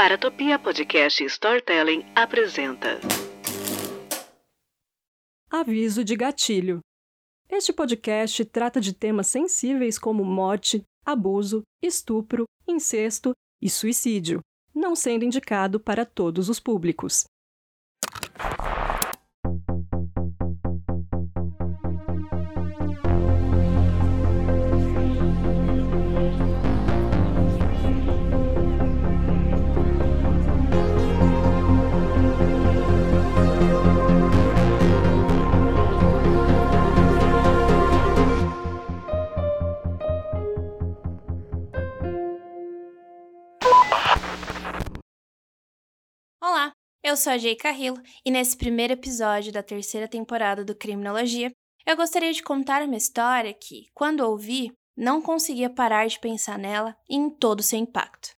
Paratopia Podcast Storytelling apresenta. Aviso de gatilho. Este podcast trata de temas sensíveis como morte, abuso, estupro, incesto e suicídio, não sendo indicado para todos os públicos. Eu sou a Jay Carrillo e nesse primeiro episódio da terceira temporada do Criminologia, eu gostaria de contar uma história que, quando ouvi, não conseguia parar de pensar nela e em todo o seu impacto.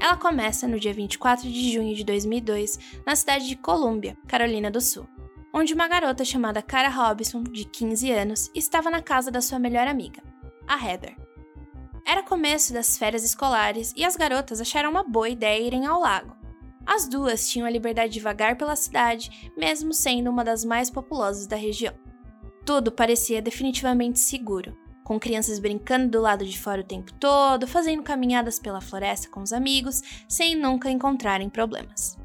Ela começa no dia 24 de junho de 2002, na cidade de Columbia, Carolina do Sul, onde uma garota chamada Cara Robinson, de 15 anos, estava na casa da sua melhor amiga, a Heather. Era começo das férias escolares e as garotas acharam uma boa ideia irem ao lago. As duas tinham a liberdade de vagar pela cidade, mesmo sendo uma das mais populosas da região. Tudo parecia definitivamente seguro, com crianças brincando do lado de fora o tempo todo, fazendo caminhadas pela floresta com os amigos, sem nunca encontrarem problemas.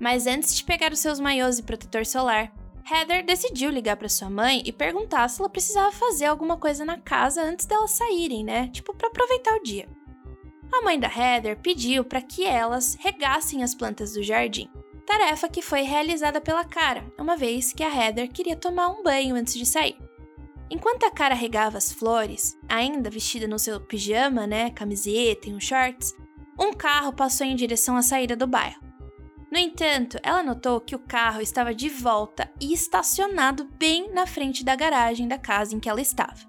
Mas antes de pegar os seus maiôs e protetor solar, Heather decidiu ligar para sua mãe e perguntar se ela precisava fazer alguma coisa na casa antes delas saírem, né? Tipo, para aproveitar o dia. A mãe da Heather pediu para que elas regassem as plantas do jardim, tarefa que foi realizada pela cara, uma vez que a Heather queria tomar um banho antes de sair. Enquanto a cara regava as flores, ainda vestida no seu pijama, né, camiseta e um shorts, um carro passou em direção à saída do bairro. No entanto, ela notou que o carro estava de volta e estacionado bem na frente da garagem da casa em que ela estava.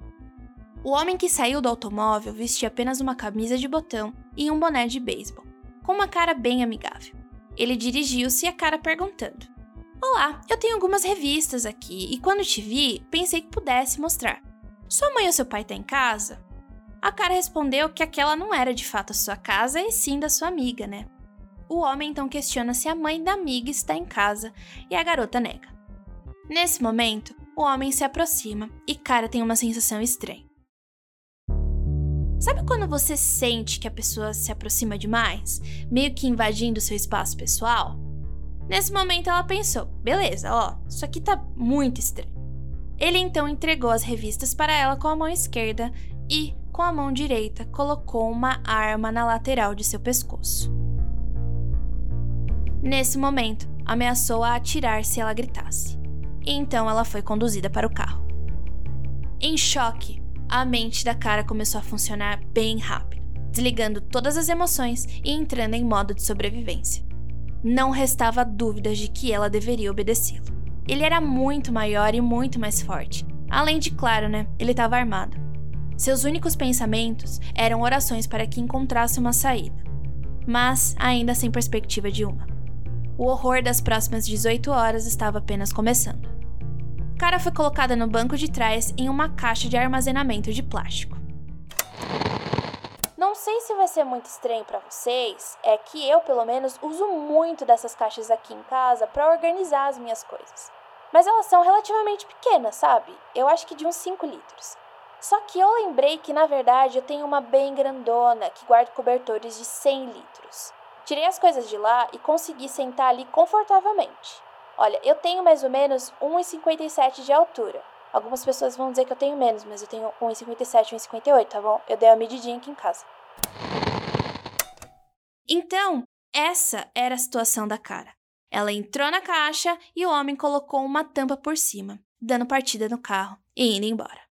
O homem que saiu do automóvel vestia apenas uma camisa de botão e um boné de beisebol, com uma cara bem amigável. Ele dirigiu-se a cara perguntando: Olá, eu tenho algumas revistas aqui e quando te vi, pensei que pudesse mostrar. Sua mãe ou seu pai tá em casa? A cara respondeu que aquela não era de fato a sua casa e sim da sua amiga, né? O homem então questiona se a mãe da amiga está em casa e a garota nega. Nesse momento, o homem se aproxima e cara tem uma sensação estranha. Sabe quando você sente que a pessoa se aproxima demais, meio que invadindo seu espaço pessoal? Nesse momento ela pensou: beleza, ó, isso aqui tá muito estranho. Ele então entregou as revistas para ela com a mão esquerda e, com a mão direita, colocou uma arma na lateral de seu pescoço. Nesse momento, ameaçou a atirar se ela gritasse. Então ela foi conduzida para o carro. Em choque, a mente da cara começou a funcionar bem rápido, desligando todas as emoções e entrando em modo de sobrevivência. Não restava dúvidas de que ela deveria obedecê-lo. Ele era muito maior e muito mais forte. Além de, claro, né, ele estava armado. Seus únicos pensamentos eram orações para que encontrasse uma saída, mas ainda sem perspectiva de uma. O horror das próximas 18 horas estava apenas começando. Cara foi colocada no banco de trás em uma caixa de armazenamento de plástico. Não sei se vai ser muito estranho para vocês, é que eu, pelo menos, uso muito dessas caixas aqui em casa para organizar as minhas coisas. Mas elas são relativamente pequenas, sabe? Eu acho que de uns 5 litros. Só que eu lembrei que, na verdade, eu tenho uma bem grandona que guarda cobertores de 100 litros. Tirei as coisas de lá e consegui sentar ali confortavelmente. Olha, eu tenho mais ou menos 1,57 de altura. Algumas pessoas vão dizer que eu tenho menos, mas eu tenho 1,57, 1,58, tá bom? Eu dei uma medidinha aqui em casa. Então, essa era a situação da cara. Ela entrou na caixa e o homem colocou uma tampa por cima, dando partida no carro e indo embora.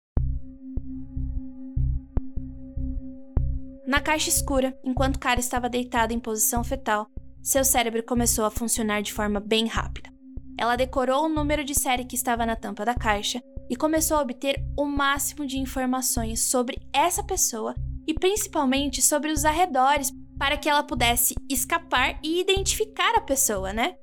Na caixa escura, enquanto cara estava deitado em posição fetal, seu cérebro começou a funcionar de forma bem rápida. Ela decorou o número de série que estava na tampa da caixa e começou a obter o máximo de informações sobre essa pessoa e principalmente sobre os arredores para que ela pudesse escapar e identificar a pessoa, né?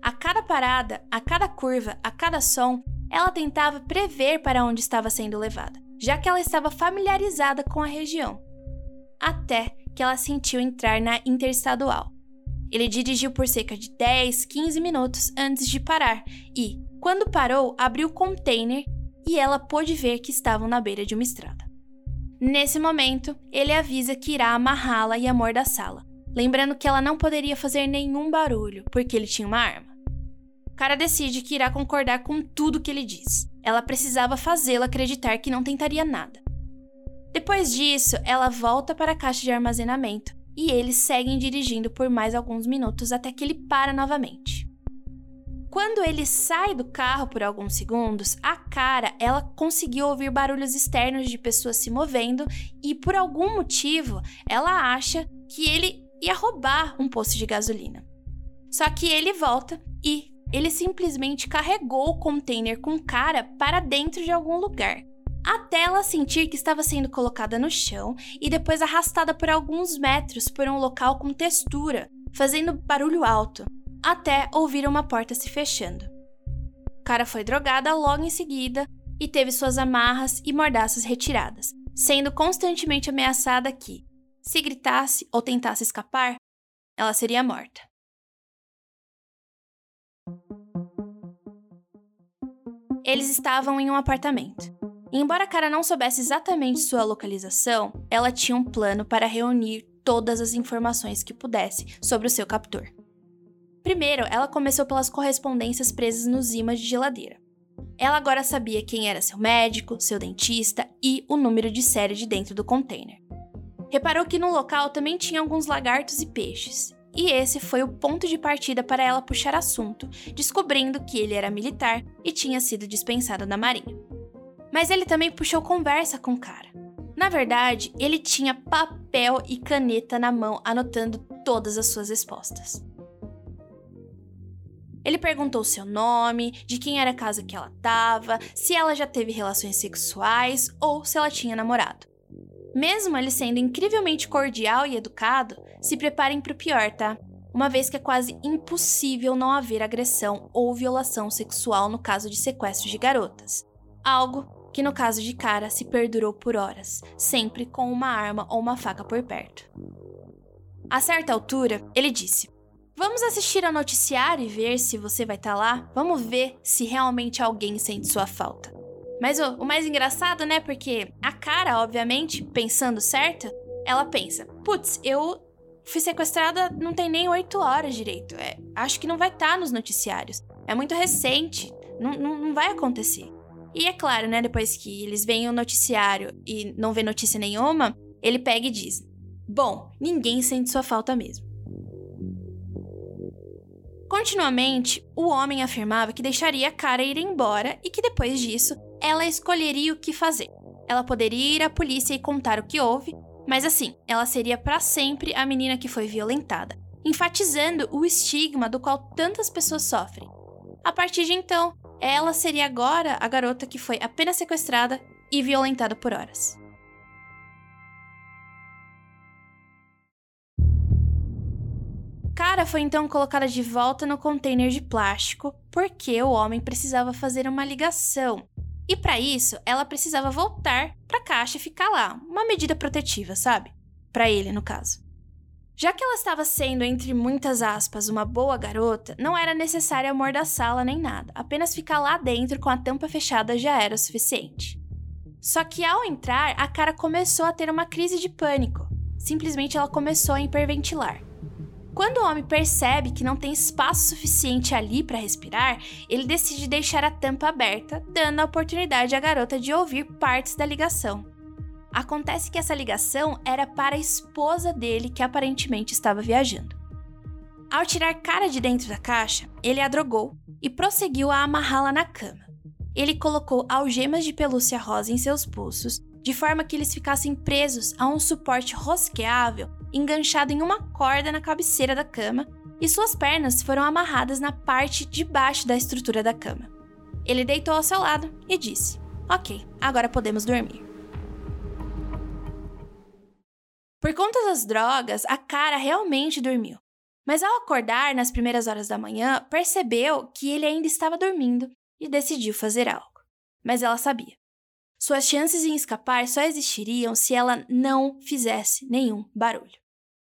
A cada parada, a cada curva, a cada som, ela tentava prever para onde estava sendo levada, já que ela estava familiarizada com a região. Até que ela sentiu entrar na interestadual. Ele dirigiu por cerca de 10, 15 minutos antes de parar e, quando parou, abriu o container e ela pôde ver que estavam na beira de uma estrada. Nesse momento, ele avisa que irá amarrá-la e amordaçá-la, lembrando que ela não poderia fazer nenhum barulho porque ele tinha uma arma. O cara decide que irá concordar com tudo que ele diz. Ela precisava fazê-la acreditar que não tentaria nada. Depois disso, ela volta para a caixa de armazenamento e eles seguem dirigindo por mais alguns minutos até que ele para novamente. Quando ele sai do carro por alguns segundos, a cara ela conseguiu ouvir barulhos externos de pessoas se movendo e por algum motivo ela acha que ele ia roubar um posto de gasolina. Só que ele volta e ele simplesmente carregou o container com cara para dentro de algum lugar, até ela sentir que estava sendo colocada no chão e depois arrastada por alguns metros por um local com textura, fazendo barulho alto até ouvir uma porta se fechando. Cara foi drogada logo em seguida e teve suas amarras e mordaças retiradas, sendo constantemente ameaçada que, se gritasse ou tentasse escapar, ela seria morta. Eles estavam em um apartamento. Embora a cara não soubesse exatamente sua localização, ela tinha um plano para reunir todas as informações que pudesse sobre o seu captor. Primeiro, ela começou pelas correspondências presas nos imãs de geladeira. Ela agora sabia quem era seu médico, seu dentista e o número de série de dentro do container. Reparou que no local também tinha alguns lagartos e peixes, e esse foi o ponto de partida para ela puxar assunto, descobrindo que ele era militar e tinha sido dispensado da Marinha. Mas ele também puxou conversa com o cara. Na verdade, ele tinha papel e caneta na mão anotando todas as suas respostas. Ele perguntou seu nome, de quem era a casa que ela estava, se ela já teve relações sexuais ou se ela tinha namorado. Mesmo ele sendo incrivelmente cordial e educado, se preparem para o pior, tá? Uma vez que é quase impossível não haver agressão ou violação sexual no caso de sequestro de garotas. Algo que no caso de cara se perdurou por horas, sempre com uma arma ou uma faca por perto. A certa altura, ele disse: Vamos assistir ao noticiário e ver se você vai estar tá lá? Vamos ver se realmente alguém sente sua falta. Mas o, o mais engraçado, né? Porque a cara, obviamente, pensando certo, ela pensa: putz, eu fui sequestrada não tem nem oito horas direito. É, acho que não vai estar tá nos noticiários. É muito recente. Não, não, não vai acontecer. E é claro, né? Depois que eles veem o noticiário e não vê notícia nenhuma, ele pega e diz: Bom, ninguém sente sua falta mesmo. Continuamente, o homem afirmava que deixaria a cara ir embora e que depois disso, ela escolheria o que fazer. Ela poderia ir à polícia e contar o que houve, mas assim, ela seria para sempre a menina que foi violentada, enfatizando o estigma do qual tantas pessoas sofrem. A partir de então, ela seria agora a garota que foi apenas sequestrada e violentada por horas. Cara foi então colocada de volta no container de plástico porque o homem precisava fazer uma ligação. E para isso, ela precisava voltar para a caixa e ficar lá, uma medida protetiva, sabe? Para ele, no caso. Já que ela estava sendo, entre muitas aspas, uma boa garota, não era necessário amordaçá-la nem nada, apenas ficar lá dentro com a tampa fechada já era o suficiente. Só que ao entrar, a cara começou a ter uma crise de pânico. Simplesmente ela começou a hiperventilar. Quando o homem percebe que não tem espaço suficiente ali para respirar, ele decide deixar a tampa aberta, dando a oportunidade à garota de ouvir partes da ligação. Acontece que essa ligação era para a esposa dele que aparentemente estava viajando. Ao tirar cara de dentro da caixa, ele a drogou e prosseguiu a amarrá-la na cama. Ele colocou algemas de pelúcia rosa em seus pulsos, de forma que eles ficassem presos a um suporte rosqueável enganchado em uma corda na cabeceira da cama e suas pernas foram amarradas na parte de baixo da estrutura da cama. Ele deitou ao seu lado e disse: Ok, agora podemos dormir. Por conta das drogas, a cara realmente dormiu. Mas ao acordar nas primeiras horas da manhã, percebeu que ele ainda estava dormindo e decidiu fazer algo. Mas ela sabia. Suas chances em escapar só existiriam se ela não fizesse nenhum barulho.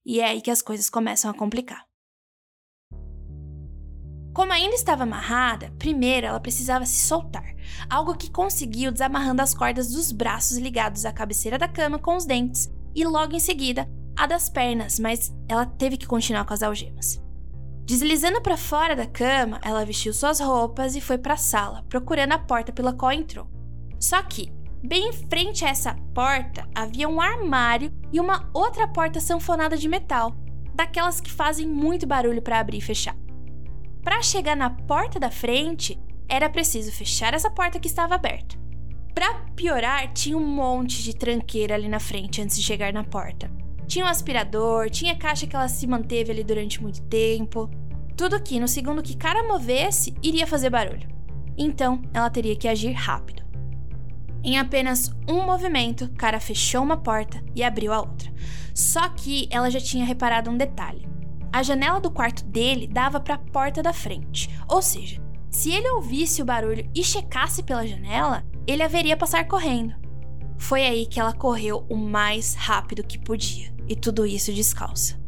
E é aí que as coisas começam a complicar. Como ainda estava amarrada, primeiro ela precisava se soltar, algo que conseguiu desamarrando as cordas dos braços ligados à cabeceira da cama com os dentes, e logo em seguida a das pernas, mas ela teve que continuar com as algemas. Deslizando para fora da cama, ela vestiu suas roupas e foi para a sala, procurando a porta pela qual entrou. Só que, bem em frente a essa porta, havia um armário e uma outra porta sanfonada de metal, daquelas que fazem muito barulho para abrir e fechar. Para chegar na porta da frente, era preciso fechar essa porta que estava aberta. Para piorar, tinha um monte de tranqueira ali na frente antes de chegar na porta. Tinha um aspirador, tinha caixa que ela se manteve ali durante muito tempo. Tudo que, no segundo que cara movesse, iria fazer barulho. Então, ela teria que agir rápido. Em apenas um movimento, Cara fechou uma porta e abriu a outra. Só que ela já tinha reparado um detalhe. A janela do quarto dele dava para a porta da frente, ou seja, se ele ouvisse o barulho e checasse pela janela, ele haveria passar correndo. Foi aí que ela correu o mais rápido que podia, e tudo isso descalça.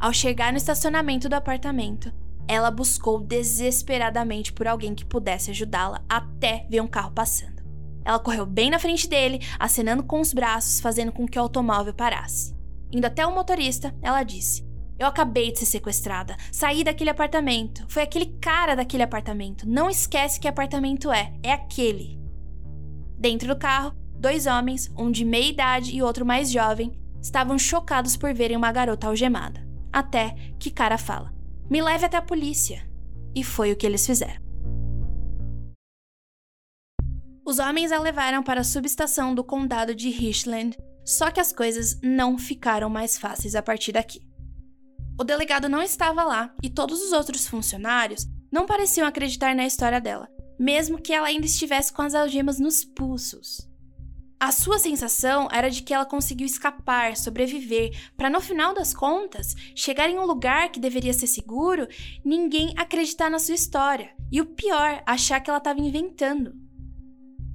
Ao chegar no estacionamento do apartamento, ela buscou desesperadamente por alguém que pudesse ajudá-la até ver um carro passando. Ela correu bem na frente dele, acenando com os braços, fazendo com que o automóvel parasse. Indo até o motorista, ela disse: eu acabei de ser sequestrada. Saí daquele apartamento. Foi aquele cara daquele apartamento. Não esquece que apartamento é. É aquele. Dentro do carro, dois homens, um de meia idade e outro mais jovem, estavam chocados por verem uma garota algemada. Até que cara fala: Me leve até a polícia. E foi o que eles fizeram. Os homens a levaram para a subestação do condado de Richland, só que as coisas não ficaram mais fáceis a partir daqui. O delegado não estava lá e todos os outros funcionários não pareciam acreditar na história dela, mesmo que ela ainda estivesse com as algemas nos pulsos. A sua sensação era de que ela conseguiu escapar, sobreviver, para no final das contas, chegar em um lugar que deveria ser seguro, ninguém acreditar na sua história. E o pior, achar que ela estava inventando.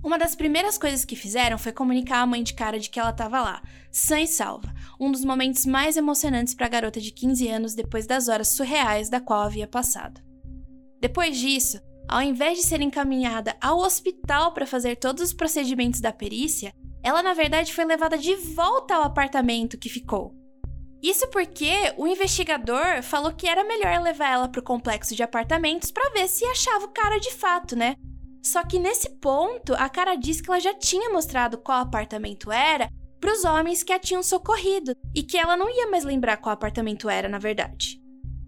Uma das primeiras coisas que fizeram foi comunicar à mãe de cara de que ela estava lá, sã e salva, um dos momentos mais emocionantes para a garota de 15 anos depois das horas surreais da qual havia passado. Depois disso, ao invés de ser encaminhada ao hospital para fazer todos os procedimentos da perícia, ela na verdade foi levada de volta ao apartamento que ficou. Isso porque o investigador falou que era melhor levar ela para o complexo de apartamentos para ver se achava o cara de fato, né? Só que nesse ponto, a cara disse que ela já tinha mostrado qual apartamento era para os homens que a tinham socorrido e que ela não ia mais lembrar qual apartamento era, na verdade.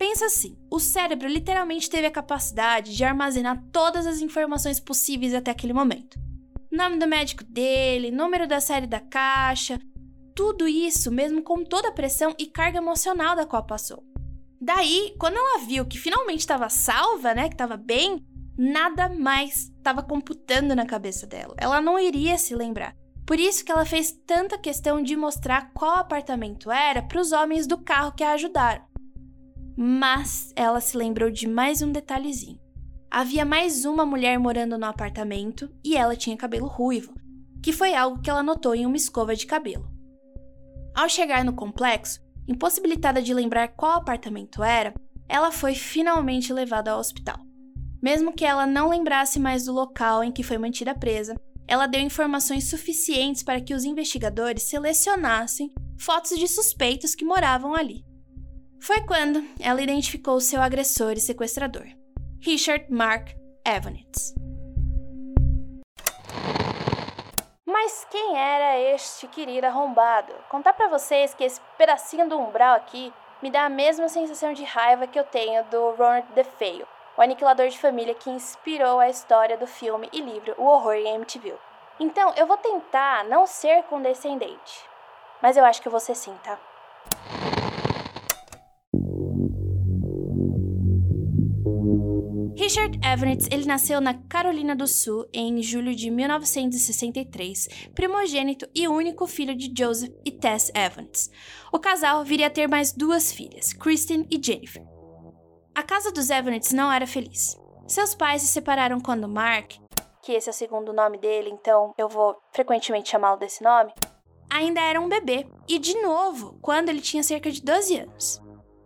Pensa assim: o cérebro literalmente teve a capacidade de armazenar todas as informações possíveis até aquele momento. Nome do médico dele, número da série da caixa, tudo isso mesmo com toda a pressão e carga emocional da qual passou. Daí, quando ela viu que finalmente estava salva, né, que estava bem, nada mais estava computando na cabeça dela. Ela não iria se lembrar. Por isso que ela fez tanta questão de mostrar qual apartamento era para os homens do carro que a ajudaram. Mas ela se lembrou de mais um detalhezinho. Havia mais uma mulher morando no apartamento e ela tinha cabelo ruivo, que foi algo que ela notou em uma escova de cabelo. Ao chegar no complexo, impossibilitada de lembrar qual apartamento era, ela foi finalmente levada ao hospital. Mesmo que ela não lembrasse mais do local em que foi mantida presa, ela deu informações suficientes para que os investigadores selecionassem fotos de suspeitos que moravam ali. Foi quando ela identificou seu agressor e sequestrador, Richard Mark Evanitz. Mas quem era este querido arrombado? Contar para vocês que esse pedacinho do umbral aqui me dá a mesma sensação de raiva que eu tenho do Ronald DeFeo, o aniquilador de família que inspirou a história do filme e livro O Horror em Amityville. Então, eu vou tentar não ser condescendente, mas eu acho que ser sim, tá? Richard Evans ele nasceu na Carolina do Sul em julho de 1963, primogênito e único filho de Joseph e Tess Evans. O casal viria a ter mais duas filhas, Kristen e Jennifer. A casa dos Evans não era feliz. Seus pais se separaram quando Mark, que esse é o segundo nome dele, então eu vou frequentemente chamá-lo desse nome, ainda era um bebê, e de novo, quando ele tinha cerca de 12 anos.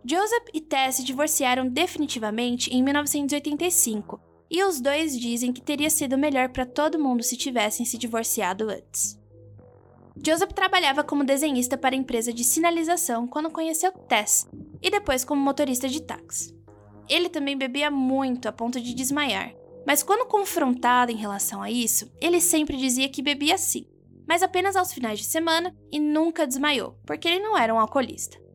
Joseph e Tess se divorciaram definitivamente em 1985, e os dois dizem que teria sido melhor para todo mundo se tivessem se divorciado antes. Joseph trabalhava como desenhista para a empresa de sinalização quando conheceu Tess, e depois como motorista de táxi. Ele também bebia muito a ponto de desmaiar, mas quando confrontado em relação a isso, ele sempre dizia que bebia sim, mas apenas aos finais de semana e nunca desmaiou, porque ele não era um alcoolista.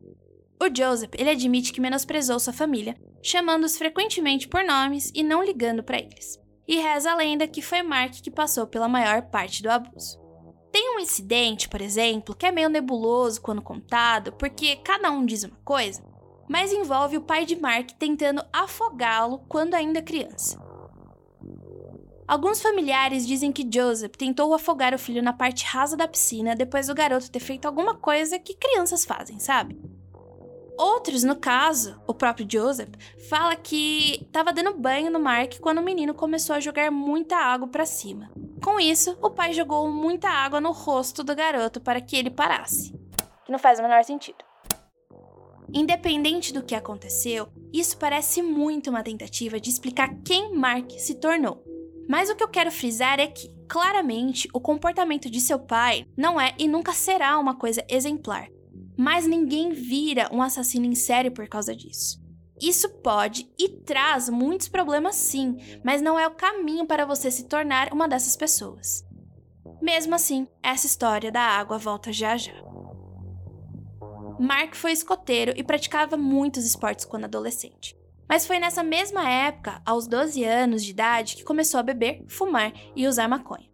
O Joseph, ele admite que menosprezou sua família, chamando-os frequentemente por nomes e não ligando para eles. E reza a lenda que foi Mark que passou pela maior parte do abuso. Tem um incidente, por exemplo, que é meio nebuloso quando contado, porque cada um diz uma coisa, mas envolve o pai de Mark tentando afogá-lo quando ainda criança. Alguns familiares dizem que Joseph tentou afogar o filho na parte rasa da piscina depois do garoto ter feito alguma coisa que crianças fazem, sabe? Outros, no caso, o próprio Joseph, fala que estava dando banho no Mark quando o menino começou a jogar muita água para cima. Com isso, o pai jogou muita água no rosto do garoto para que ele parasse. Que não faz o menor sentido. Independente do que aconteceu, isso parece muito uma tentativa de explicar quem Mark se tornou. Mas o que eu quero frisar é que, claramente, o comportamento de seu pai não é e nunca será uma coisa exemplar. Mas ninguém vira um assassino em série por causa disso. Isso pode e traz muitos problemas sim, mas não é o caminho para você se tornar uma dessas pessoas. Mesmo assim, essa história da água volta já já. Mark foi escoteiro e praticava muitos esportes quando adolescente. Mas foi nessa mesma época, aos 12 anos de idade, que começou a beber, fumar e usar maconha.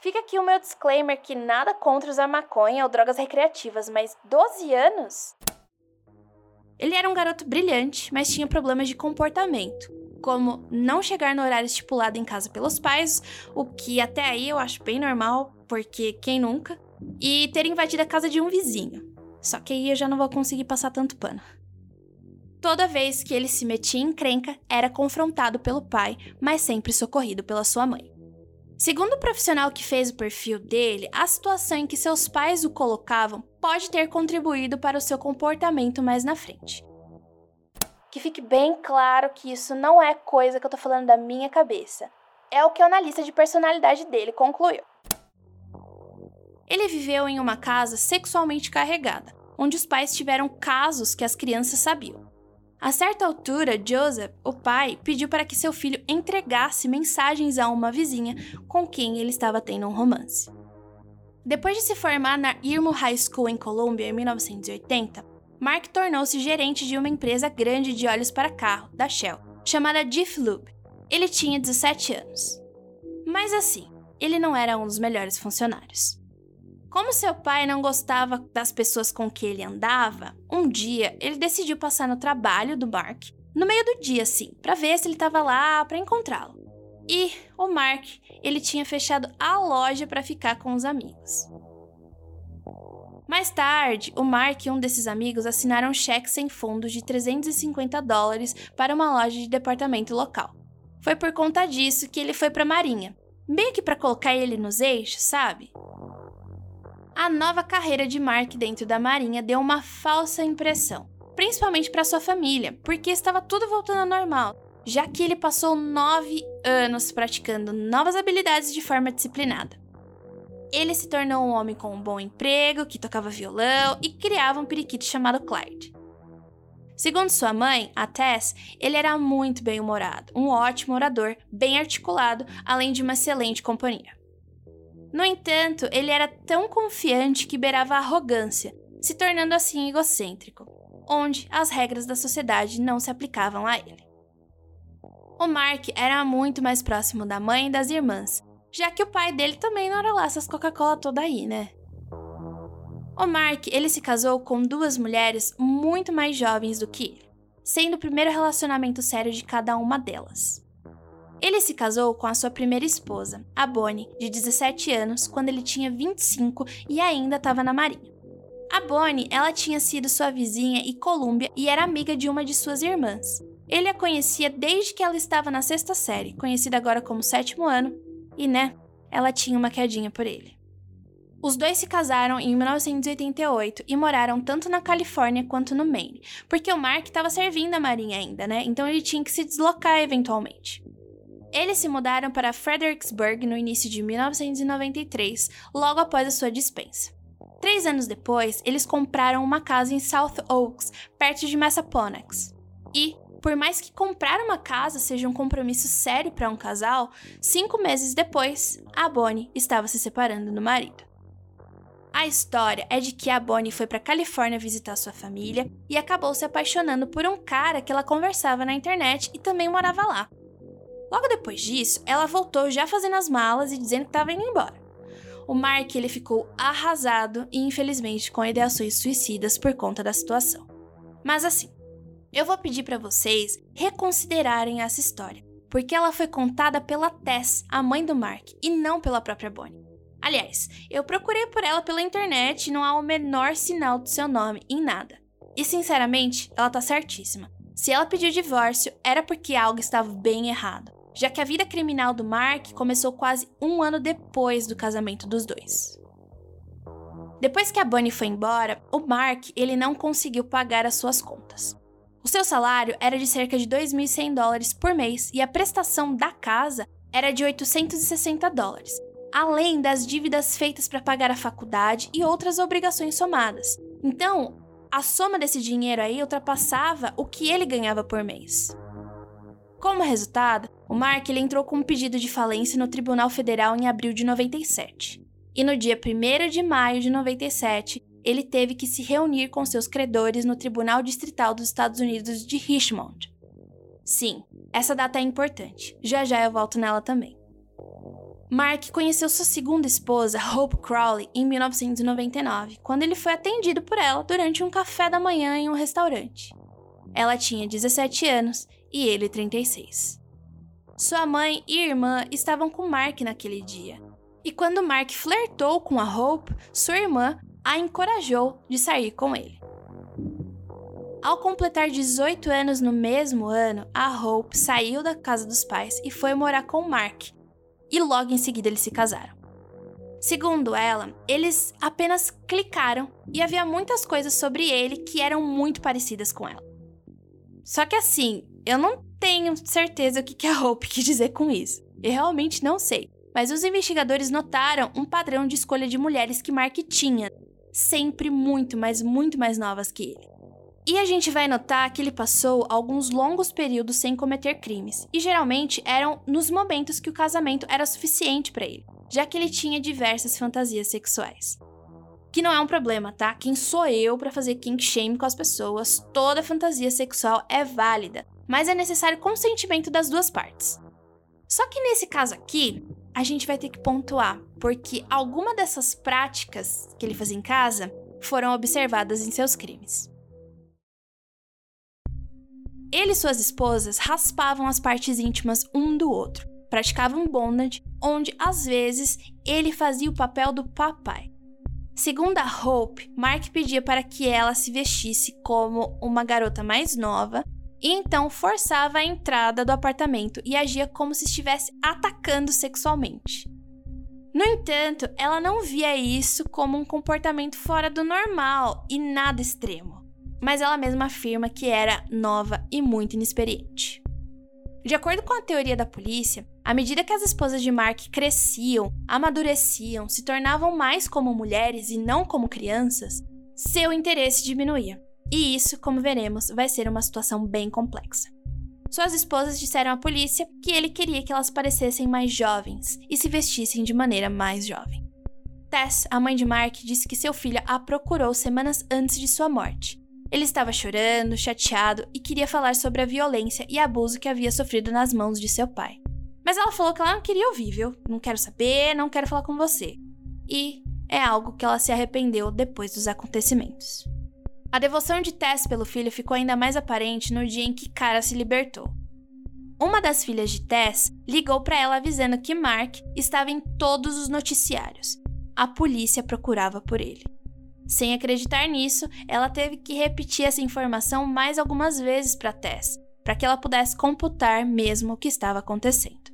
Fica aqui o meu disclaimer que nada contra usar maconha ou drogas recreativas, mas 12 anos? Ele era um garoto brilhante, mas tinha problemas de comportamento, como não chegar no horário estipulado em casa pelos pais, o que até aí eu acho bem normal, porque quem nunca, e ter invadido a casa de um vizinho. Só que aí eu já não vou conseguir passar tanto pano. Toda vez que ele se metia em encrenca, era confrontado pelo pai, mas sempre socorrido pela sua mãe. Segundo o profissional que fez o perfil dele, a situação em que seus pais o colocavam pode ter contribuído para o seu comportamento mais na frente. Que fique bem claro que isso não é coisa que eu tô falando da minha cabeça. É o que o analista de personalidade dele concluiu. Ele viveu em uma casa sexualmente carregada, onde os pais tiveram casos que as crianças sabiam. A certa altura, Joseph, o pai, pediu para que seu filho entregasse mensagens a uma vizinha com quem ele estava tendo um romance. Depois de se formar na Irmo High School em Colômbia em 1980, Mark tornou-se gerente de uma empresa grande de óleos para carro, da Shell, chamada Diff Lube. Ele tinha 17 anos. Mas assim, ele não era um dos melhores funcionários. Como seu pai não gostava das pessoas com que ele andava, um dia ele decidiu passar no trabalho do Mark, no meio do dia assim, para ver se ele estava lá para encontrá-lo. E o Mark, ele tinha fechado a loja para ficar com os amigos. Mais tarde, o Mark e um desses amigos assinaram um cheque sem fundos de 350 dólares para uma loja de departamento local. Foi por conta disso que ele foi para a Marinha, meio que para colocar ele nos eixos, sabe? A nova carreira de Mark dentro da Marinha deu uma falsa impressão, principalmente para sua família, porque estava tudo voltando ao normal, já que ele passou nove anos praticando novas habilidades de forma disciplinada. Ele se tornou um homem com um bom emprego, que tocava violão e criava um periquito chamado Clyde. Segundo sua mãe, a Tess, ele era muito bem-humorado, um ótimo orador, bem articulado, além de uma excelente companhia. No entanto, ele era tão confiante que beirava a arrogância, se tornando assim egocêntrico, onde as regras da sociedade não se aplicavam a ele. O Mark era muito mais próximo da mãe e das irmãs, já que o pai dele também não era lá essas Coca-Cola toda aí, né? O Mark, ele se casou com duas mulheres muito mais jovens do que ele, sendo o primeiro relacionamento sério de cada uma delas. Ele se casou com a sua primeira esposa, a Bonnie, de 17 anos, quando ele tinha 25 e ainda estava na marinha. A Bonnie, ela tinha sido sua vizinha e Columbia e era amiga de uma de suas irmãs. Ele a conhecia desde que ela estava na sexta série, conhecida agora como sétimo ano, E né, ela tinha uma quedinha por ele. Os dois se casaram em 1988 e moraram tanto na Califórnia quanto no Maine, porque o Mark estava servindo a marinha ainda, né? Então ele tinha que se deslocar eventualmente. Eles se mudaram para Fredericksburg no início de 1993, logo após a sua dispensa. Três anos depois, eles compraram uma casa em South Oaks, perto de Massaponax. E, por mais que comprar uma casa seja um compromisso sério para um casal, cinco meses depois, a Bonnie estava se separando do marido. A história é de que a Bonnie foi para Califórnia visitar sua família e acabou se apaixonando por um cara que ela conversava na internet e também morava lá. Logo depois disso, ela voltou já fazendo as malas e dizendo que estava indo embora. O Mark ele ficou arrasado e infelizmente com ideações suicidas por conta da situação. Mas assim, eu vou pedir para vocês reconsiderarem essa história, porque ela foi contada pela Tess, a mãe do Mark, e não pela própria Bonnie. Aliás, eu procurei por ela pela internet e não há o menor sinal do seu nome em nada. E sinceramente, ela tá certíssima. Se ela pediu divórcio, era porque algo estava bem errado, já que a vida criminal do Mark começou quase um ano depois do casamento dos dois. Depois que a Bonnie foi embora, o Mark ele não conseguiu pagar as suas contas. O seu salário era de cerca de 2.100 dólares por mês e a prestação da casa era de 860 dólares, além das dívidas feitas para pagar a faculdade e outras obrigações somadas. Então, a soma desse dinheiro aí ultrapassava o que ele ganhava por mês. Como resultado, o Mark entrou com um pedido de falência no Tribunal Federal em abril de 97. E no dia 1 de maio de 97, ele teve que se reunir com seus credores no Tribunal Distrital dos Estados Unidos de Richmond. Sim, essa data é importante. Já já eu volto nela também. Mark conheceu sua segunda esposa, Hope Crowley, em 1999, quando ele foi atendido por ela durante um café da manhã em um restaurante. Ela tinha 17 anos e ele 36. Sua mãe e irmã estavam com Mark naquele dia. E quando Mark flertou com a Hope, sua irmã a encorajou de sair com ele. Ao completar 18 anos no mesmo ano, a Hope saiu da casa dos pais e foi morar com Mark, e logo em seguida eles se casaram. Segundo ela, eles apenas clicaram e havia muitas coisas sobre ele que eram muito parecidas com ela. Só que assim, eu não tenho certeza o que a Hope quis dizer com isso. Eu realmente não sei. Mas os investigadores notaram um padrão de escolha de mulheres que Mark tinha, sempre muito, mas muito mais novas que ele. E a gente vai notar que ele passou alguns longos períodos sem cometer crimes, e geralmente eram nos momentos que o casamento era suficiente para ele, já que ele tinha diversas fantasias sexuais. Que não é um problema, tá? Quem sou eu para fazer kink shame com as pessoas? Toda fantasia sexual é válida, mas é necessário consentimento das duas partes. Só que nesse caso aqui, a gente vai ter que pontuar, porque alguma dessas práticas que ele fazia em casa foram observadas em seus crimes. Ele e suas esposas raspavam as partes íntimas um do outro, praticavam bondage, onde às vezes ele fazia o papel do papai. Segundo a Hope, Mark pedia para que ela se vestisse como uma garota mais nova e então forçava a entrada do apartamento e agia como se estivesse atacando sexualmente. No entanto, ela não via isso como um comportamento fora do normal e nada extremo mas ela mesma afirma que era nova e muito inexperiente. De acordo com a teoria da polícia, à medida que as esposas de Mark cresciam, amadureciam, se tornavam mais como mulheres e não como crianças, seu interesse diminuía. E isso, como veremos, vai ser uma situação bem complexa. Suas esposas disseram à polícia que ele queria que elas parecessem mais jovens e se vestissem de maneira mais jovem. Tess, a mãe de Mark, disse que seu filho a procurou semanas antes de sua morte ele estava chorando, chateado e queria falar sobre a violência e abuso que havia sofrido nas mãos de seu pai. Mas ela falou que ela não queria ouvir, viu? Não quero saber, não quero falar com você. E é algo que ela se arrependeu depois dos acontecimentos. A devoção de Tess pelo filho ficou ainda mais aparente no dia em que Cara se libertou. Uma das filhas de Tess ligou para ela avisando que Mark estava em todos os noticiários. A polícia procurava por ele. Sem acreditar nisso, ela teve que repetir essa informação mais algumas vezes para Tess, para que ela pudesse computar mesmo o que estava acontecendo.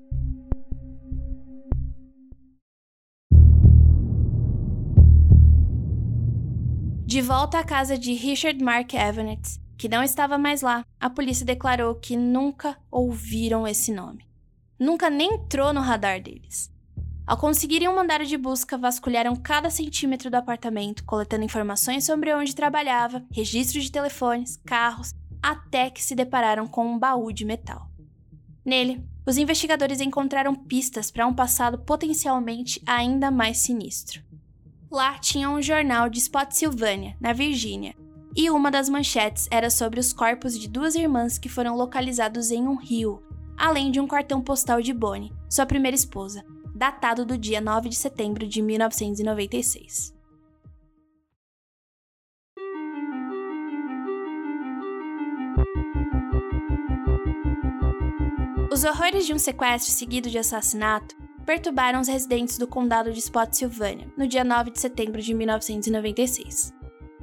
De volta à casa de Richard Mark Evans, que não estava mais lá, a polícia declarou que nunca ouviram esse nome. Nunca nem entrou no radar deles. Ao conseguirem um mandado de busca, vasculharam cada centímetro do apartamento, coletando informações sobre onde trabalhava, registros de telefones, carros, até que se depararam com um baú de metal. Nele, os investigadores encontraram pistas para um passado potencialmente ainda mais sinistro. Lá tinha um jornal de Spotsylvania, na Virgínia, e uma das manchetes era sobre os corpos de duas irmãs que foram localizados em um rio, além de um cartão postal de Bonnie, sua primeira esposa, datado do dia 9 de setembro de 1996. Os horrores de um sequestro seguido de assassinato perturbaram os residentes do condado de Spotsylvania no dia 9 de setembro de 1996.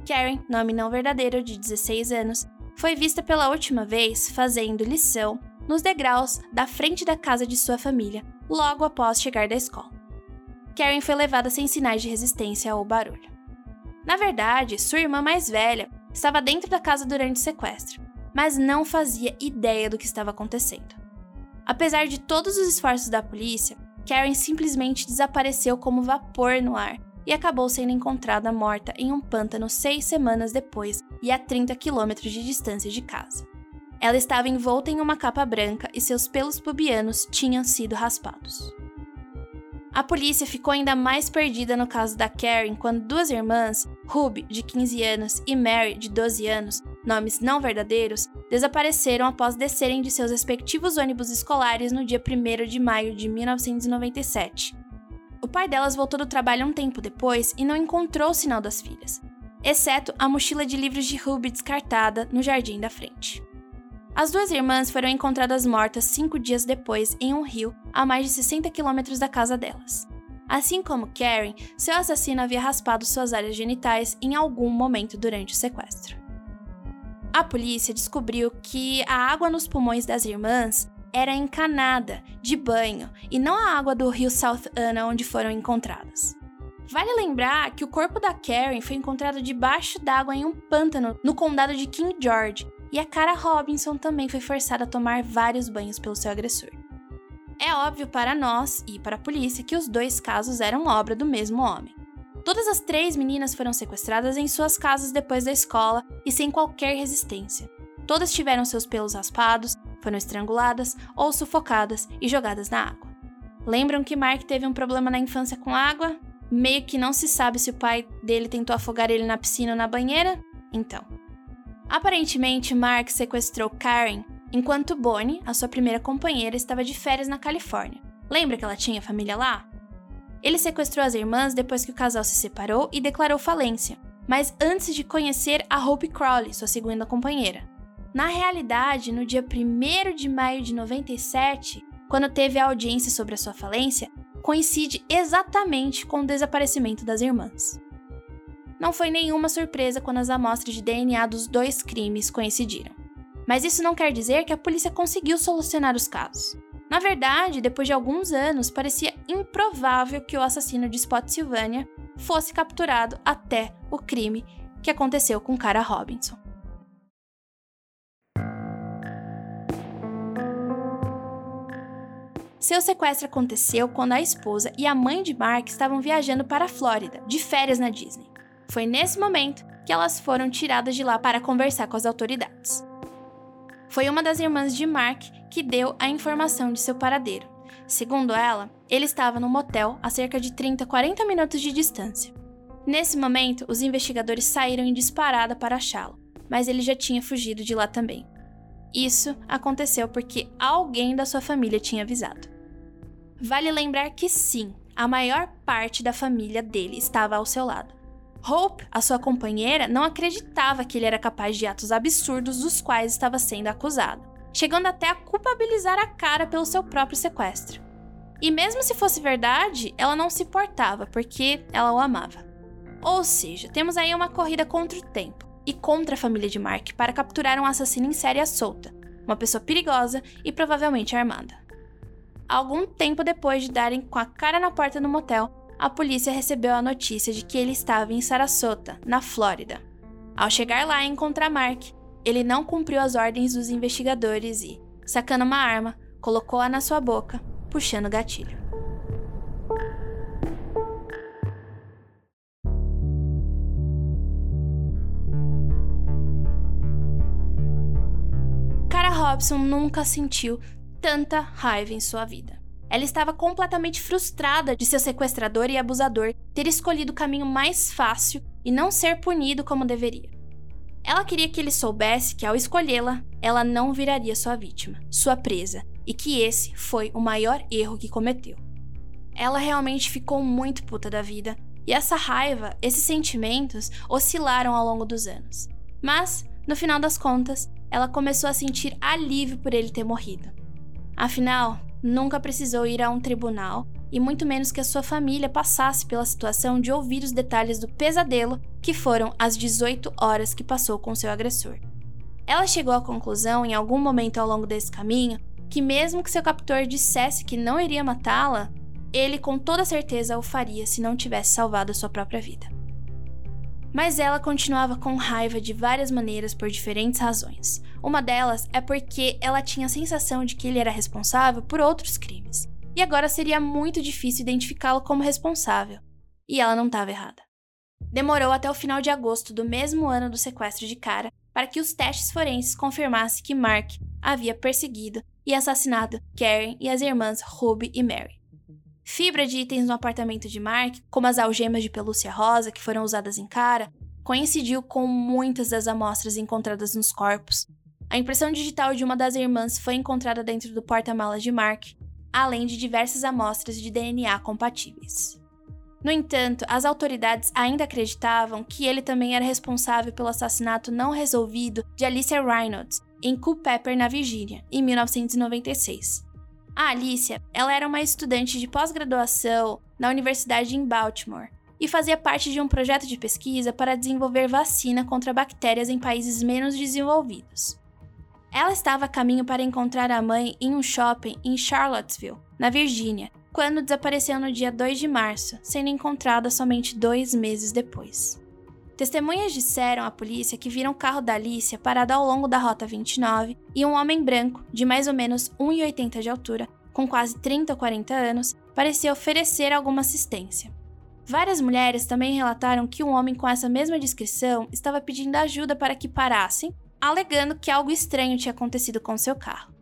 Karen, nome não verdadeiro de 16 anos, foi vista pela última vez fazendo lição nos degraus da frente da casa de sua família, logo após chegar da escola. Karen foi levada sem sinais de resistência ao barulho. Na verdade, sua irmã mais velha estava dentro da casa durante o sequestro, mas não fazia ideia do que estava acontecendo. Apesar de todos os esforços da polícia, Karen simplesmente desapareceu como vapor no ar e acabou sendo encontrada morta em um pântano seis semanas depois e a 30 quilômetros de distância de casa. Ela estava envolta em uma capa branca e seus pelos pubianos tinham sido raspados. A polícia ficou ainda mais perdida no caso da Karen quando duas irmãs, Ruby, de 15 anos, e Mary, de 12 anos, nomes não verdadeiros, desapareceram após descerem de seus respectivos ônibus escolares no dia 1 de maio de 1997. O pai delas voltou do trabalho um tempo depois e não encontrou o sinal das filhas, exceto a mochila de livros de Ruby descartada no jardim da frente. As duas irmãs foram encontradas mortas cinco dias depois em um rio a mais de 60 quilômetros da casa delas. Assim como Karen, seu assassino havia raspado suas áreas genitais em algum momento durante o sequestro. A polícia descobriu que a água nos pulmões das irmãs era encanada, de banho, e não a água do rio South Anna onde foram encontradas. Vale lembrar que o corpo da Karen foi encontrado debaixo d'água em um pântano no condado de King George, e a Cara Robinson também foi forçada a tomar vários banhos pelo seu agressor. É óbvio para nós e para a polícia que os dois casos eram obra do mesmo homem. Todas as três meninas foram sequestradas em suas casas depois da escola e sem qualquer resistência. Todas tiveram seus pelos raspados, foram estranguladas ou sufocadas e jogadas na água. Lembram que Mark teve um problema na infância com água? Meio que não se sabe se o pai dele tentou afogar ele na piscina ou na banheira? Então, Aparentemente, Mark sequestrou Karen enquanto Bonnie, a sua primeira companheira, estava de férias na Califórnia. Lembra que ela tinha família lá? Ele sequestrou as irmãs depois que o casal se separou e declarou falência, mas antes de conhecer a Hope Crowley, sua segunda companheira. Na realidade, no dia 1 de maio de 97, quando teve a audiência sobre a sua falência, coincide exatamente com o desaparecimento das irmãs. Não foi nenhuma surpresa quando as amostras de DNA dos dois crimes coincidiram. Mas isso não quer dizer que a polícia conseguiu solucionar os casos. Na verdade, depois de alguns anos, parecia improvável que o assassino de Spotsylvania fosse capturado até o crime que aconteceu com Cara Robinson. Seu sequestro aconteceu quando a esposa e a mãe de Mark estavam viajando para a Flórida, de férias na Disney. Foi nesse momento que elas foram tiradas de lá para conversar com as autoridades. Foi uma das irmãs de Mark que deu a informação de seu paradeiro. Segundo ela, ele estava no motel a cerca de 30 40 minutos de distância. Nesse momento, os investigadores saíram em disparada para achá-lo, mas ele já tinha fugido de lá também. Isso aconteceu porque alguém da sua família tinha avisado. Vale lembrar que sim, a maior parte da família dele estava ao seu lado. Hope, a sua companheira, não acreditava que ele era capaz de atos absurdos dos quais estava sendo acusado, chegando até a culpabilizar a cara pelo seu próprio sequestro. E mesmo se fosse verdade, ela não se importava, porque ela o amava. Ou seja, temos aí uma corrida contra o tempo e contra a família de Mark para capturar um assassino em série solta, uma pessoa perigosa e provavelmente armada. Algum tempo depois de darem com a cara na porta do motel, a polícia recebeu a notícia de que ele estava em Sarasota, na Flórida. Ao chegar lá e encontrar Mark, ele não cumpriu as ordens dos investigadores e, sacando uma arma, colocou-a na sua boca, puxando o gatilho. Cara Robson nunca sentiu tanta raiva em sua vida. Ela estava completamente frustrada de seu sequestrador e abusador ter escolhido o caminho mais fácil e não ser punido como deveria. Ela queria que ele soubesse que, ao escolhê-la, ela não viraria sua vítima, sua presa, e que esse foi o maior erro que cometeu. Ela realmente ficou muito puta da vida, e essa raiva, esses sentimentos oscilaram ao longo dos anos. Mas, no final das contas, ela começou a sentir alívio por ele ter morrido. Afinal, nunca precisou ir a um tribunal e muito menos que a sua família passasse pela situação de ouvir os detalhes do pesadelo que foram as 18 horas que passou com seu agressor. Ela chegou à conclusão, em algum momento ao longo desse caminho, que mesmo que seu captor dissesse que não iria matá-la, ele com toda certeza o faria se não tivesse salvado a sua própria vida. Mas ela continuava com raiva de várias maneiras por diferentes razões. Uma delas é porque ela tinha a sensação de que ele era responsável por outros crimes e agora seria muito difícil identificá-lo como responsável. E ela não estava errada. Demorou até o final de agosto do mesmo ano do sequestro de Cara para que os testes forenses confirmassem que Mark havia perseguido e assassinado Karen e as irmãs Ruby e Mary. Fibra de itens no apartamento de Mark, como as algemas de pelúcia rosa que foram usadas em Cara, coincidiu com muitas das amostras encontradas nos corpos. A impressão digital de uma das irmãs foi encontrada dentro do porta-malas de Mark, além de diversas amostras de DNA compatíveis. No entanto, as autoridades ainda acreditavam que ele também era responsável pelo assassinato não resolvido de Alicia Reynolds em Culpeper, na Virgínia, em 1996. A Alicia, ela era uma estudante de pós-graduação na Universidade em Baltimore e fazia parte de um projeto de pesquisa para desenvolver vacina contra bactérias em países menos desenvolvidos. Ela estava a caminho para encontrar a mãe em um shopping em Charlottesville, na Virgínia, quando desapareceu no dia 2 de março, sendo encontrada somente dois meses depois. Testemunhas disseram à polícia que viram o carro da Alicia parado ao longo da Rota 29 e um homem branco, de mais ou menos 1,80 de altura, com quase 30 ou 40 anos, parecia oferecer alguma assistência. Várias mulheres também relataram que um homem com essa mesma descrição estava pedindo ajuda para que parassem alegando que algo estranho tinha acontecido com seu carro.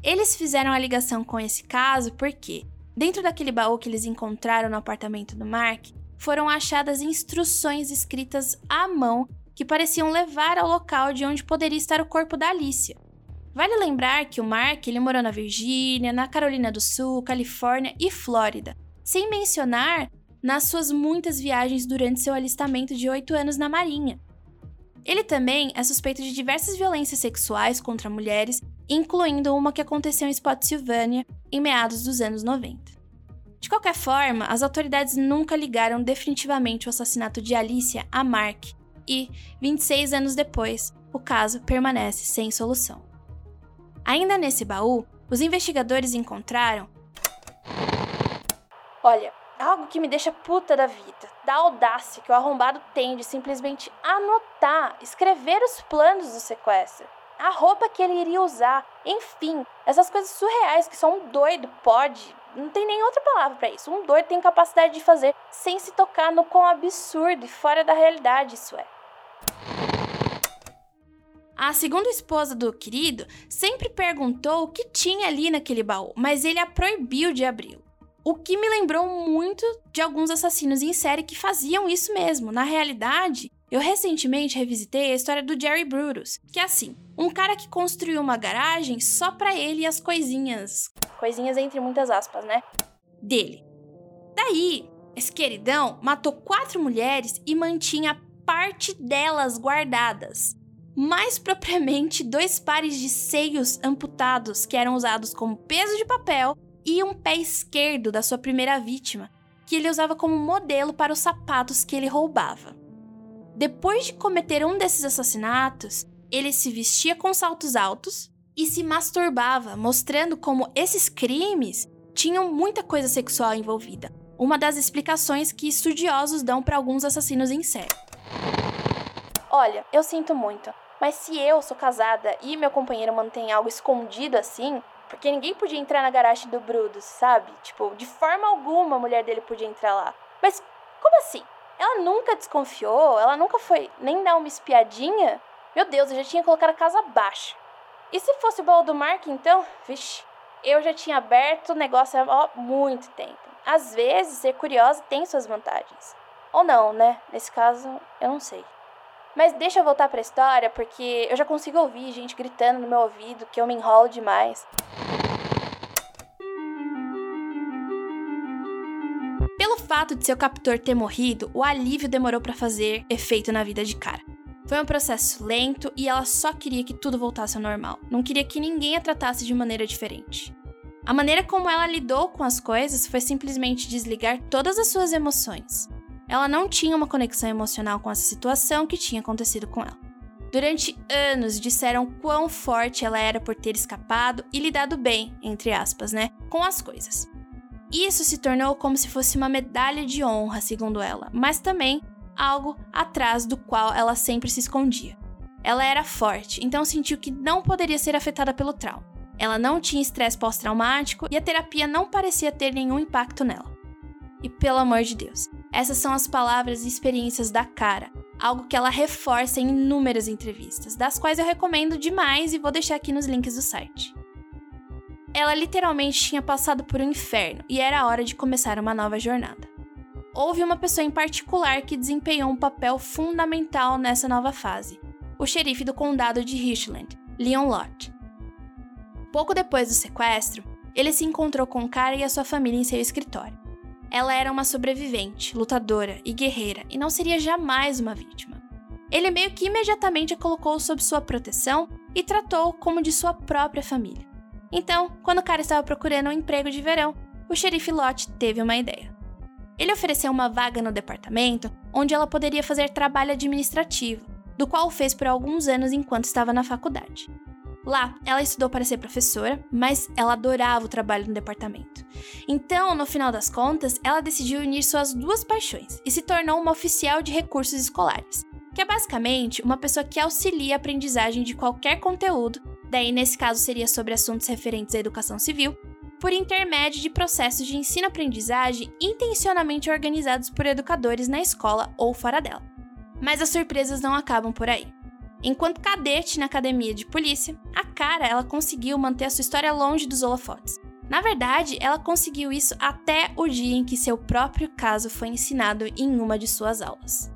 Eles fizeram a ligação com esse caso porque, dentro daquele baú que eles encontraram no apartamento do Mark, foram achadas instruções escritas à mão que pareciam levar ao local de onde poderia estar o corpo da Alicia. Vale lembrar que o Mark ele morou na Virgínia, na Carolina do Sul, Califórnia e Flórida, sem mencionar nas suas muitas viagens durante seu alistamento de oito anos na Marinha. Ele também é suspeito de diversas violências sexuais contra mulheres, incluindo uma que aconteceu em Spotsylvania em meados dos anos 90. De qualquer forma, as autoridades nunca ligaram definitivamente o assassinato de Alicia a Mark e, 26 anos depois, o caso permanece sem solução. Ainda nesse baú, os investigadores encontraram. Olha, algo que me deixa puta da vida, da audácia que o arrombado tem de simplesmente anotar, escrever os planos do sequestro, a roupa que ele iria usar, enfim, essas coisas surreais que só um doido pode, não tem nem outra palavra para isso. Um doido tem capacidade de fazer sem se tocar no quão absurdo e fora da realidade isso é. A segunda esposa do querido sempre perguntou o que tinha ali naquele baú, mas ele a proibiu de abri-lo. O que me lembrou muito de alguns assassinos em série que faziam isso mesmo. Na realidade, eu recentemente revisitei a história do Jerry Brutus, que é assim, um cara que construiu uma garagem só para ele e as coisinhas, coisinhas entre muitas aspas, né, dele. Daí, esse queridão matou quatro mulheres e mantinha parte delas guardadas. Mais propriamente, dois pares de seios amputados que eram usados como peso de papel e um pé esquerdo da sua primeira vítima, que ele usava como modelo para os sapatos que ele roubava. Depois de cometer um desses assassinatos, ele se vestia com saltos altos e se masturbava, mostrando como esses crimes tinham muita coisa sexual envolvida. uma das explicações que estudiosos dão para alguns assassinos em série. Olha, eu sinto muito, mas se eu sou casada e meu companheiro mantém algo escondido assim, porque ninguém podia entrar na garagem do Brutus, sabe? Tipo, de forma alguma a mulher dele podia entrar lá. Mas como assim? Ela nunca desconfiou? Ela nunca foi nem dar uma espiadinha? Meu Deus, eu já tinha colocado a casa abaixo. E se fosse o baú do Mark, então? Vixe, eu já tinha aberto o negócio há muito tempo. Às vezes, ser curiosa tem suas vantagens. Ou não, né? Nesse caso, eu não sei. Mas deixa eu voltar para a história, porque eu já consigo ouvir gente gritando no meu ouvido que eu me enrolo demais. Pelo fato de seu captor ter morrido, o alívio demorou para fazer efeito na vida de Cara. Foi um processo lento e ela só queria que tudo voltasse ao normal. Não queria que ninguém a tratasse de maneira diferente. A maneira como ela lidou com as coisas foi simplesmente desligar todas as suas emoções. Ela não tinha uma conexão emocional com essa situação que tinha acontecido com ela. Durante anos disseram quão forte ela era por ter escapado e lidado bem, entre aspas, né, com as coisas. Isso se tornou como se fosse uma medalha de honra, segundo ela, mas também algo atrás do qual ela sempre se escondia. Ela era forte, então sentiu que não poderia ser afetada pelo trauma. Ela não tinha estresse pós-traumático e a terapia não parecia ter nenhum impacto nela. E pelo amor de Deus, essas são as palavras e experiências da cara, algo que ela reforça em inúmeras entrevistas, das quais eu recomendo demais e vou deixar aqui nos links do site. Ela literalmente tinha passado por um inferno e era hora de começar uma nova jornada. Houve uma pessoa em particular que desempenhou um papel fundamental nessa nova fase: o xerife do condado de Richland, Leon Lott. Pouco depois do sequestro, ele se encontrou com cara e a sua família em seu escritório. Ela era uma sobrevivente, lutadora e guerreira e não seria jamais uma vítima. Ele meio que imediatamente a colocou sob sua proteção e tratou como de sua própria família. Então, quando o cara estava procurando um emprego de verão, o xerife Lott teve uma ideia. Ele ofereceu uma vaga no departamento onde ela poderia fazer trabalho administrativo, do qual fez por alguns anos enquanto estava na faculdade. Lá, ela estudou para ser professora, mas ela adorava o trabalho no departamento. Então, no final das contas, ela decidiu unir suas duas paixões e se tornou uma oficial de recursos escolares, que é basicamente uma pessoa que auxilia a aprendizagem de qualquer conteúdo, daí nesse caso seria sobre assuntos referentes à educação civil, por intermédio de processos de ensino-aprendizagem intencionalmente organizados por educadores na escola ou fora dela. Mas as surpresas não acabam por aí. Enquanto cadete na academia de polícia, a Cara ela conseguiu manter a sua história longe dos holofotes. Na verdade, ela conseguiu isso até o dia em que seu próprio caso foi ensinado em uma de suas aulas.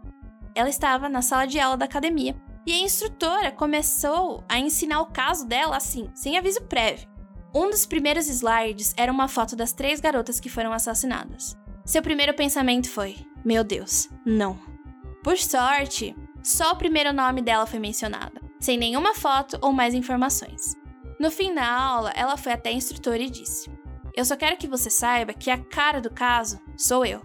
Ela estava na sala de aula da academia e a instrutora começou a ensinar o caso dela assim, sem aviso prévio. Um dos primeiros slides era uma foto das três garotas que foram assassinadas. Seu primeiro pensamento foi: Meu Deus, não. Por sorte, só o primeiro nome dela foi mencionado, sem nenhuma foto ou mais informações. No fim da aula, ela foi até a instrutora e disse: Eu só quero que você saiba que a cara do caso sou eu.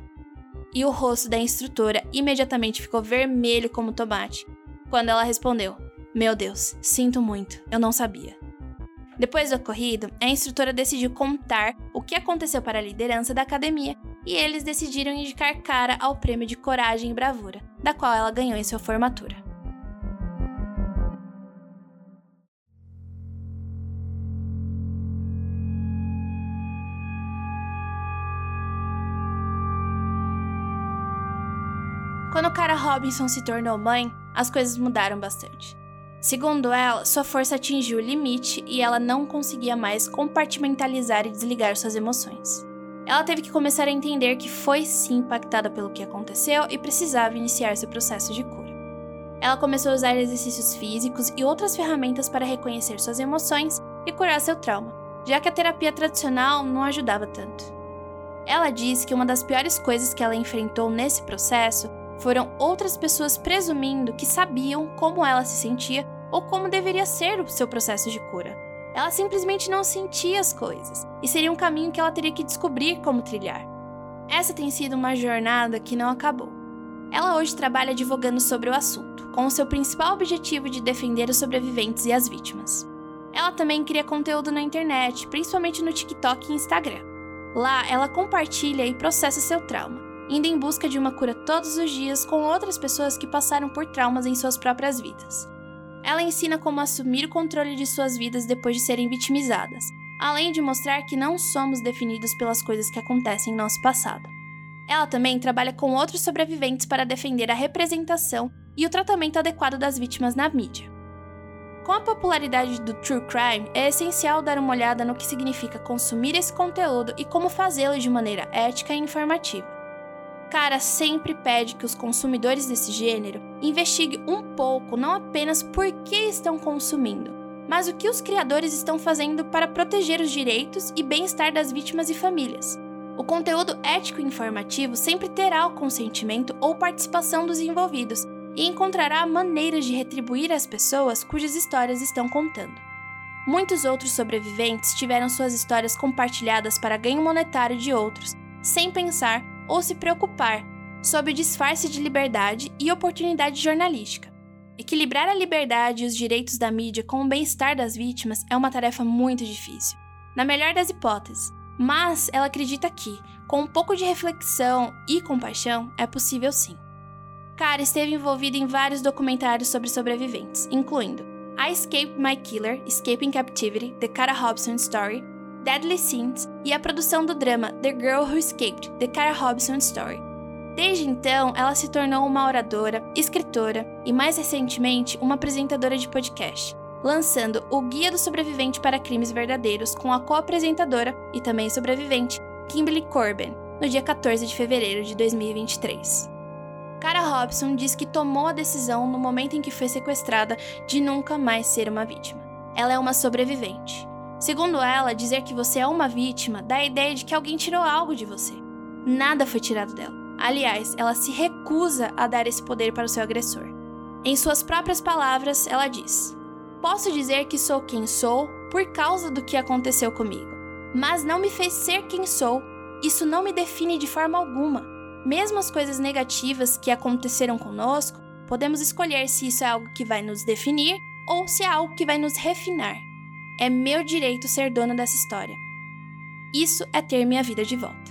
E o rosto da instrutora imediatamente ficou vermelho como tomate, quando ela respondeu: Meu Deus, sinto muito, eu não sabia. Depois do ocorrido, a instrutora decidiu contar o que aconteceu para a liderança da academia e eles decidiram indicar Cara ao prêmio de Coragem e Bravura, da qual ela ganhou em sua formatura. Quando Cara Robinson se tornou mãe, as coisas mudaram bastante. Segundo ela, sua força atingiu o limite e ela não conseguia mais compartimentalizar e desligar suas emoções. Ela teve que começar a entender que foi sim impactada pelo que aconteceu e precisava iniciar seu processo de cura. Ela começou a usar exercícios físicos e outras ferramentas para reconhecer suas emoções e curar seu trauma, já que a terapia tradicional não ajudava tanto. Ela diz que uma das piores coisas que ela enfrentou nesse processo foram outras pessoas presumindo que sabiam como ela se sentia ou como deveria ser o seu processo de cura. Ela simplesmente não sentia as coisas, e seria um caminho que ela teria que descobrir como trilhar. Essa tem sido uma jornada que não acabou. Ela hoje trabalha advogando sobre o assunto, com o seu principal objetivo de defender os sobreviventes e as vítimas. Ela também cria conteúdo na internet, principalmente no TikTok e Instagram. Lá, ela compartilha e processa seu trauma, indo em busca de uma cura todos os dias com outras pessoas que passaram por traumas em suas próprias vidas. Ela ensina como assumir o controle de suas vidas depois de serem vitimizadas, além de mostrar que não somos definidos pelas coisas que acontecem em nosso passado. Ela também trabalha com outros sobreviventes para defender a representação e o tratamento adequado das vítimas na mídia. Com a popularidade do true crime, é essencial dar uma olhada no que significa consumir esse conteúdo e como fazê-lo de maneira ética e informativa. Cara sempre pede que os consumidores desse gênero investiguem um pouco não apenas por que estão consumindo, mas o que os criadores estão fazendo para proteger os direitos e bem-estar das vítimas e famílias. O conteúdo ético e informativo sempre terá o consentimento ou participação dos envolvidos e encontrará maneiras de retribuir as pessoas cujas histórias estão contando. Muitos outros sobreviventes tiveram suas histórias compartilhadas para ganho monetário de outros, sem pensar ou se preocupar sob o disfarce de liberdade e oportunidade jornalística. Equilibrar a liberdade e os direitos da mídia com o bem-estar das vítimas é uma tarefa muito difícil, na melhor das hipóteses, mas ela acredita que, com um pouco de reflexão e compaixão, é possível sim. Cara esteve envolvida em vários documentários sobre sobreviventes, incluindo I Escaped My Killer, Escaping Captivity, The Cara Hobson Story, Deadly Sins e a produção do drama The Girl Who Escaped, The Cara Hobson Story. Desde então, ela se tornou uma oradora, escritora e, mais recentemente, uma apresentadora de podcast, lançando o Guia do Sobrevivente para Crimes Verdadeiros com a co-apresentadora e também sobrevivente Kimberly Corbin, no dia 14 de fevereiro de 2023. Cara Robson diz que tomou a decisão no momento em que foi sequestrada de nunca mais ser uma vítima. Ela é uma sobrevivente Segundo ela, dizer que você é uma vítima dá a ideia de que alguém tirou algo de você. Nada foi tirado dela. Aliás, ela se recusa a dar esse poder para o seu agressor. Em suas próprias palavras, ela diz: Posso dizer que sou quem sou por causa do que aconteceu comigo, mas não me fez ser quem sou. Isso não me define de forma alguma. Mesmo as coisas negativas que aconteceram conosco, podemos escolher se isso é algo que vai nos definir ou se é algo que vai nos refinar. É meu direito ser dona dessa história. Isso é ter minha vida de volta.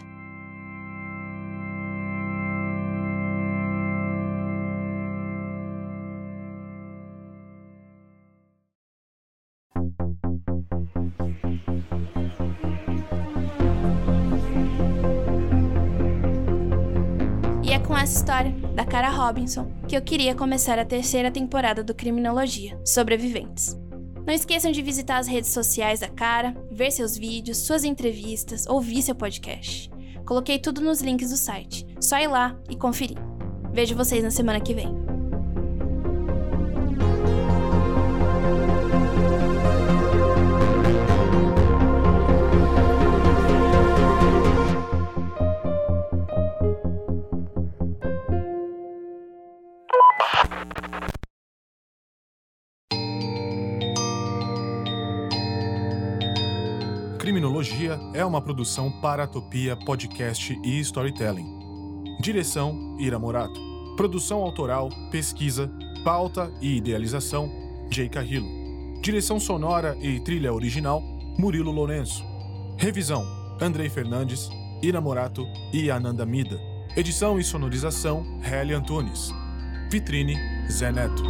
E é com essa história da Cara Robinson que eu queria começar a terceira temporada do Criminologia Sobreviventes. Não esqueçam de visitar as redes sociais da Cara, ver seus vídeos, suas entrevistas, ouvir seu podcast. Coloquei tudo nos links do site. Só ir lá e conferir. Vejo vocês na semana que vem. É uma produção para Topia Podcast e Storytelling. Direção: Ira Morato. Produção autoral, pesquisa, pauta e idealização: Jay Carrillo. Direção sonora e trilha original: Murilo Lourenço. Revisão: Andrei Fernandes, Ira Morato e Ananda Mida. Edição e sonorização: Helly Antunes. Vitrine: Zé Neto.